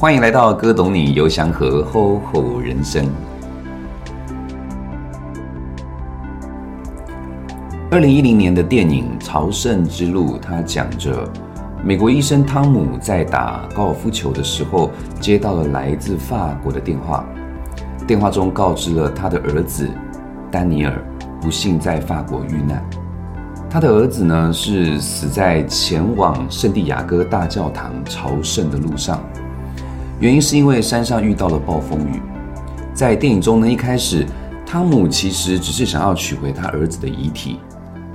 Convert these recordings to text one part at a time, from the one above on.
欢迎来到哥懂你游祥和吼吼人生。二零一零年的电影《朝圣之路》，它讲着美国医生汤姆在打高尔夫球的时候，接到了来自法国的电话，电话中告知了他的儿子丹尼尔不幸在法国遇难。他的儿子呢，是死在前往圣地亚哥大教堂朝圣的路上。原因是因为山上遇到了暴风雨。在电影中呢，一开始汤姆其实只是想要取回他儿子的遗体，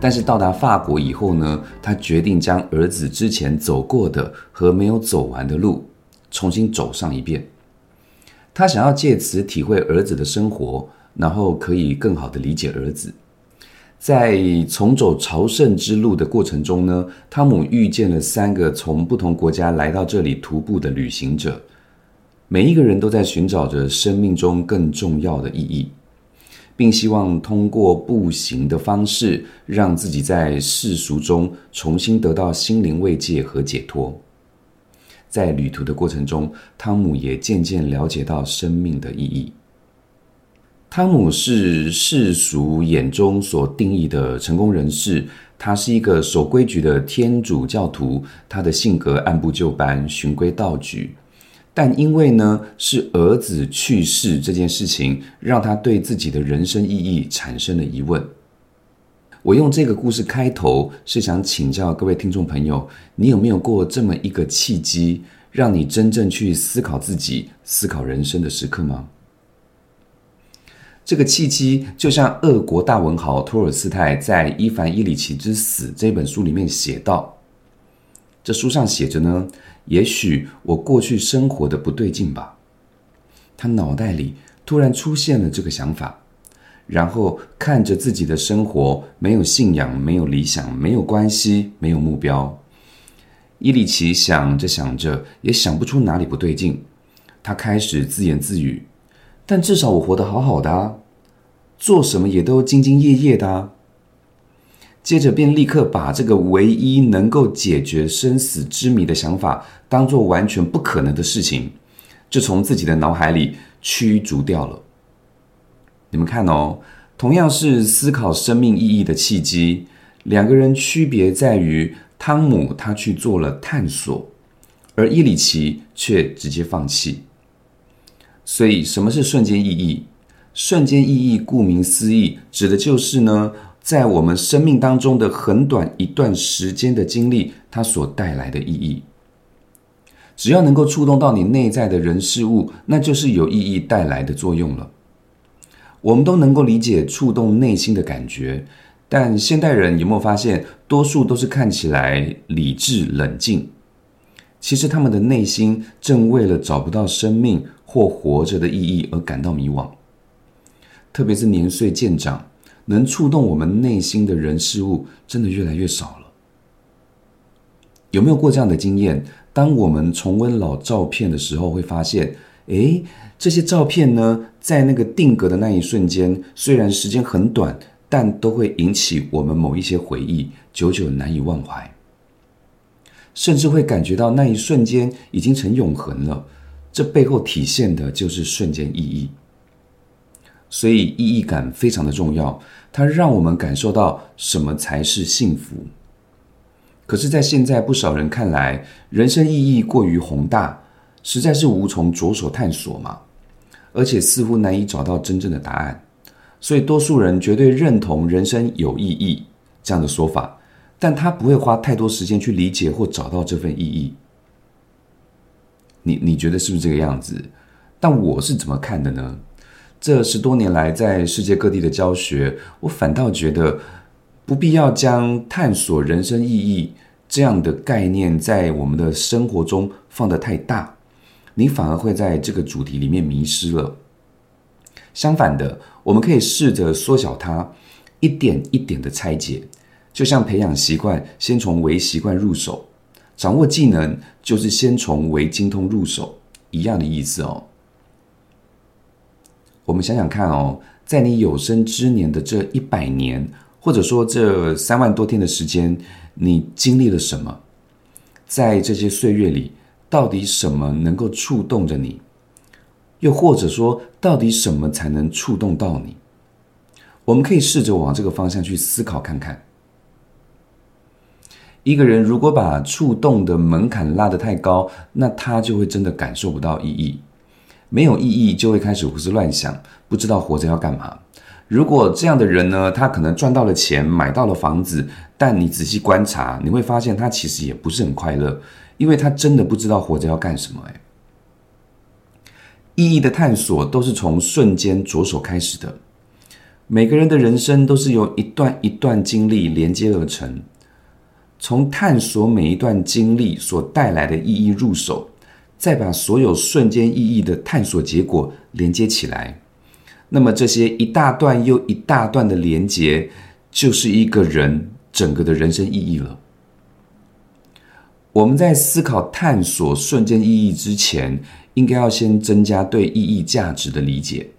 但是到达法国以后呢，他决定将儿子之前走过的和没有走完的路重新走上一遍。他想要借此体会儿子的生活，然后可以更好的理解儿子。在重走朝圣之路的过程中呢，汤姆遇见了三个从不同国家来到这里徒步的旅行者。每一个人都在寻找着生命中更重要的意义，并希望通过步行的方式，让自己在世俗中重新得到心灵慰藉和解脱。在旅途的过程中，汤姆也渐渐了解到生命的意义。汤姆是世俗眼中所定义的成功人士，他是一个守规矩的天主教徒，他的性格按部就班，循规蹈矩。但因为呢，是儿子去世这件事情，让他对自己的人生意义产生了疑问。我用这个故事开头，是想请教各位听众朋友，你有没有过这么一个契机，让你真正去思考自己、思考人生的时刻吗？这个契机，就像俄国大文豪托尔斯泰在《伊凡·伊里奇之死》这本书里面写道，这书上写着呢。也许我过去生活的不对劲吧。他脑袋里突然出现了这个想法，然后看着自己的生活，没有信仰，没有理想，没有关系，没有目标。伊里奇想着想着，也想不出哪里不对劲。他开始自言自语：“但至少我活得好好的啊，做什么也都兢兢业业的啊。”接着便立刻把这个唯一能够解决生死之谜的想法当做完全不可能的事情，就从自己的脑海里驱逐掉了。你们看哦，同样是思考生命意义的契机，两个人区别在于，汤姆他去做了探索，而伊里奇却直接放弃。所以，什么是瞬间意义？瞬间意义顾名思义，指的就是呢。在我们生命当中的很短一段时间的经历，它所带来的意义，只要能够触动到你内在的人事物，那就是有意义带来的作用了。我们都能够理解触动内心的感觉，但现代人有没有发现，多数都是看起来理智冷静，其实他们的内心正为了找不到生命或活着的意义而感到迷惘，特别是年岁渐长。能触动我们内心的人事物，真的越来越少了。有没有过这样的经验？当我们重温老照片的时候，会发现，诶，这些照片呢，在那个定格的那一瞬间，虽然时间很短，但都会引起我们某一些回忆，久久难以忘怀，甚至会感觉到那一瞬间已经成永恒了。这背后体现的就是瞬间意义。所以意义感非常的重要，它让我们感受到什么才是幸福。可是，在现在不少人看来，人生意义过于宏大，实在是无从着手探索嘛，而且似乎难以找到真正的答案。所以，多数人绝对认同人生有意义这样的说法，但他不会花太多时间去理解或找到这份意义。你你觉得是不是这个样子？但我是怎么看的呢？这十多年来，在世界各地的教学，我反倒觉得不必要将探索人生意义这样的概念在我们的生活中放得太大，你反而会在这个主题里面迷失了。相反的，我们可以试着缩小它，一点一点的拆解，就像培养习惯，先从微习惯入手；掌握技能，就是先从微精通入手，一样的意思哦。我们想想看哦，在你有生之年的这一百年，或者说这三万多天的时间，你经历了什么？在这些岁月里，到底什么能够触动着你？又或者说，到底什么才能触动到你？我们可以试着往这个方向去思考看看。一个人如果把触动的门槛拉得太高，那他就会真的感受不到意义。没有意义，就会开始胡思乱想，不知道活着要干嘛。如果这样的人呢，他可能赚到了钱，买到了房子，但你仔细观察，你会发现他其实也不是很快乐，因为他真的不知道活着要干什么。诶意义的探索都是从瞬间着手开始的。每个人的人生都是由一段一段经历连接而成，从探索每一段经历所带来的意义入手，再把所有瞬间意义的探索结果连接起来。那么这些一大段又一大段的连接，就是一个人整个的人生意义了。我们在思考探索瞬间意义之前，应该要先增加对意义价值的理解。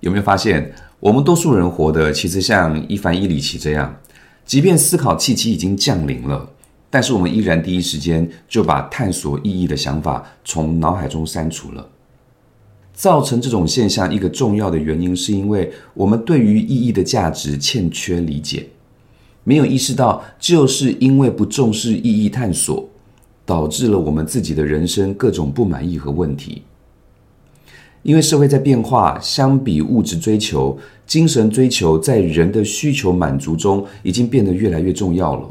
有没有发现，我们多数人活的其实像伊凡·伊里奇这样，即便思考契机已经降临了，但是我们依然第一时间就把探索意义的想法从脑海中删除了。造成这种现象一个重要的原因，是因为我们对于意义的价值欠缺理解，没有意识到，就是因为不重视意义探索，导致了我们自己的人生各种不满意和问题。因为社会在变化，相比物质追求，精神追求在人的需求满足中已经变得越来越重要了。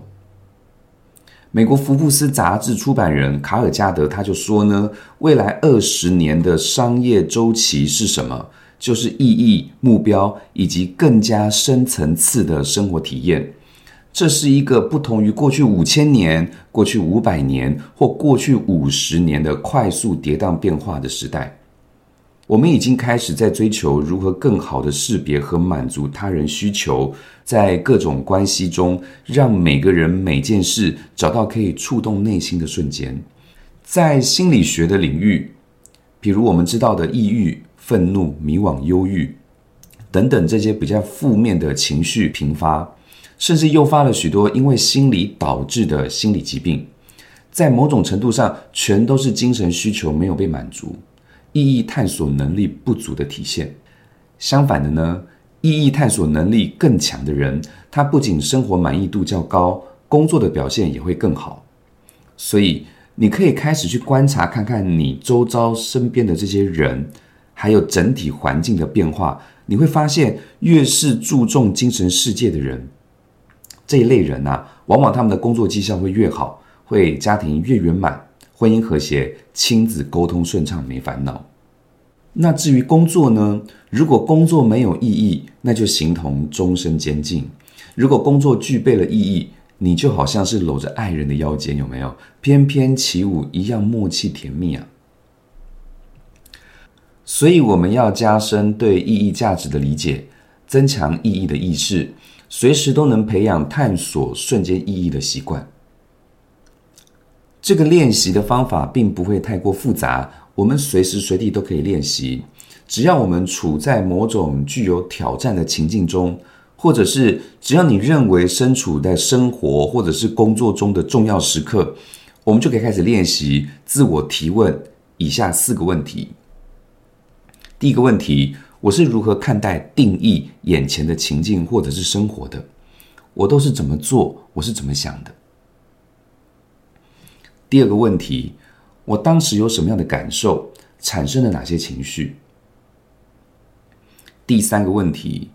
美国福布斯杂志出版人卡尔加德他就说呢，未来二十年的商业周期是什么？就是意义、目标以及更加深层次的生活体验。这是一个不同于过去五千年、过去五百年或过去五十年的快速跌宕变化的时代。我们已经开始在追求如何更好的识别和满足他人需求，在各种关系中，让每个人每件事找到可以触动内心的瞬间。在心理学的领域，比如我们知道的抑郁、愤怒、迷惘、忧郁等等这些比较负面的情绪频发，甚至诱发了许多因为心理导致的心理疾病，在某种程度上，全都是精神需求没有被满足。意义探索能力不足的体现。相反的呢，意义探索能力更强的人，他不仅生活满意度较高，工作的表现也会更好。所以，你可以开始去观察，看看你周遭身边的这些人，还有整体环境的变化。你会发现，越是注重精神世界的人，这一类人呐，往往他们的工作绩效会越好，会家庭越圆满。婚姻和谐，亲子沟通顺畅，没烦恼。那至于工作呢？如果工作没有意义，那就形同终身监禁；如果工作具备了意义，你就好像是搂着爱人的腰间，有没有？翩翩起舞一样默契甜蜜啊！所以我们要加深对意义价值的理解，增强意义的意识，随时都能培养探索瞬间意义的习惯。这个练习的方法并不会太过复杂，我们随时随地都可以练习。只要我们处在某种具有挑战的情境中，或者是只要你认为身处在生活或者是工作中的重要时刻，我们就可以开始练习自我提问以下四个问题。第一个问题：我是如何看待、定义眼前的情境或者是生活的？我都是怎么做？我是怎么想的？第二个问题，我当时有什么样的感受，产生了哪些情绪？第三个问题，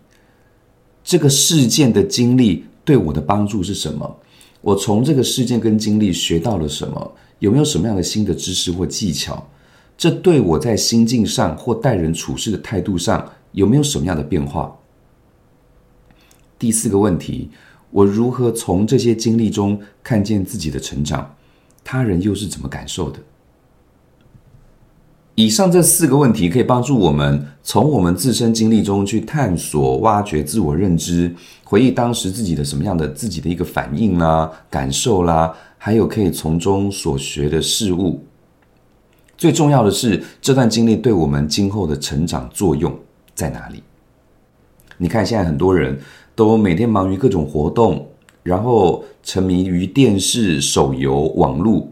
这个事件的经历对我的帮助是什么？我从这个事件跟经历学到了什么？有没有什么样的新的知识或技巧？这对我在心境上或待人处事的态度上有没有什么样的变化？第四个问题，我如何从这些经历中看见自己的成长？他人又是怎么感受的？以上这四个问题可以帮助我们从我们自身经历中去探索、挖掘自我认知，回忆当时自己的什么样的自己的一个反应啦、感受啦，还有可以从中所学的事物。最重要的是，这段经历对我们今后的成长作用在哪里？你看，现在很多人都每天忙于各种活动。然后沉迷于电视、手游、网络，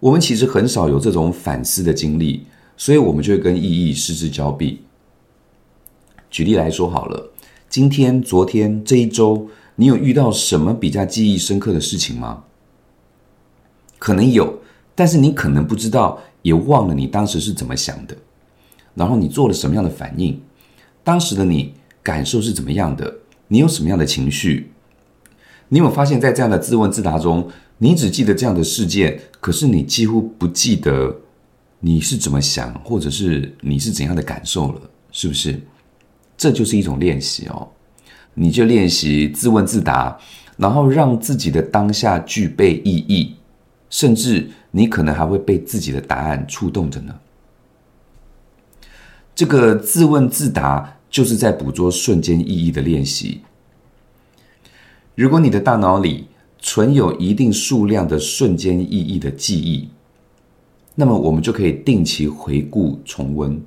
我们其实很少有这种反思的经历，所以我们就会跟意义失之交臂。举例来说好了，今天、昨天这一周，你有遇到什么比较记忆深刻的事情吗？可能有，但是你可能不知道，也忘了你当时是怎么想的，然后你做了什么样的反应，当时的你感受是怎么样的，你有什么样的情绪？你有发现，在这样的自问自答中，你只记得这样的事件，可是你几乎不记得你是怎么想，或者是你是怎样的感受了，是不是？这就是一种练习哦，你就练习自问自答，然后让自己的当下具备意义。甚至你可能还会被自己的答案触动着呢。这个自问自答就是在捕捉瞬间意义的练习。如果你的大脑里存有一定数量的瞬间意义的记忆，那么我们就可以定期回顾重温，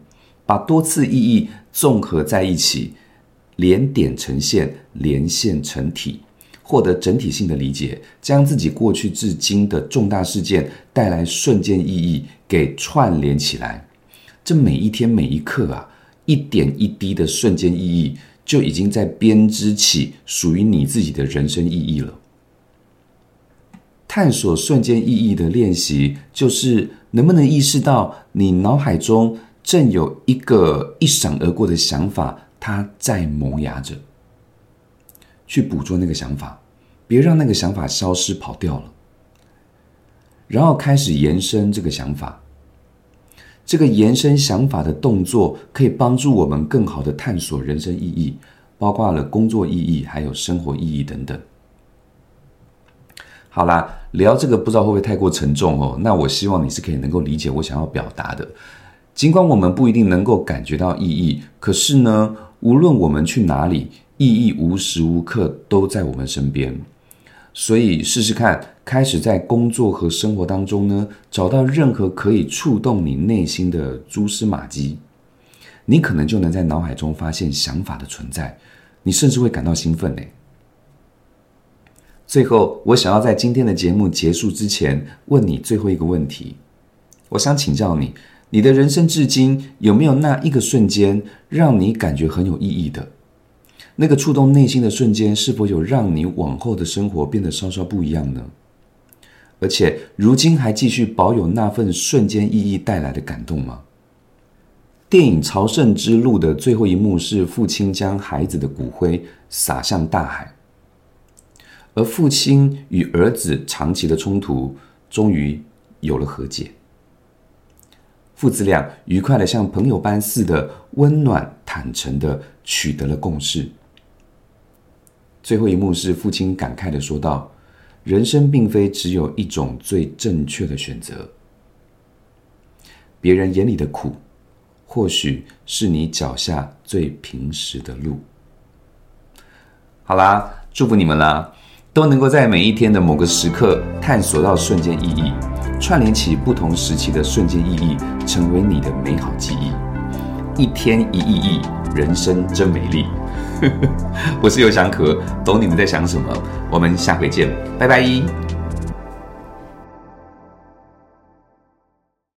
把多次意义综合在一起，连点成线，连线成体。获得整体性的理解，将自己过去至今的重大事件带来瞬间意义给串联起来，这每一天每一刻啊，一点一滴的瞬间意义就已经在编织起属于你自己的人生意义了。探索瞬间意义的练习，就是能不能意识到你脑海中正有一个一闪而过的想法，它在萌芽着。去捕捉那个想法，别让那个想法消失跑掉了，然后开始延伸这个想法。这个延伸想法的动作可以帮助我们更好的探索人生意义，包括了工作意义，还有生活意义等等。好啦，聊这个不知道会不会太过沉重哦？那我希望你是可以能够理解我想要表达的。尽管我们不一定能够感觉到意义，可是呢，无论我们去哪里。意义无时无刻都在我们身边，所以试试看，开始在工作和生活当中呢，找到任何可以触动你内心的蛛丝马迹，你可能就能在脑海中发现想法的存在，你甚至会感到兴奋嘞。最后，我想要在今天的节目结束之前问你最后一个问题，我想请教你，你的人生至今有没有那一个瞬间让你感觉很有意义的？那个触动内心的瞬间，是否有让你往后的生活变得稍稍不一样呢？而且，如今还继续保有那份瞬间意义带来的感动吗？电影《朝圣之路》的最后一幕是父亲将孩子的骨灰撒向大海，而父亲与儿子长期的冲突终于有了和解，父子俩愉快的像朋友般似的温暖坦诚的取得了共识。最后一幕是父亲感慨的说道：“人生并非只有一种最正确的选择，别人眼里的苦，或许是你脚下最平实的路。”好啦，祝福你们啦，都能够在每一天的某个时刻探索到瞬间意义，串联起不同时期的瞬间意义，成为你的美好记忆。一天一意义，人生真美丽。我是尤翔可，懂你们在想什么。我们下回见，拜拜。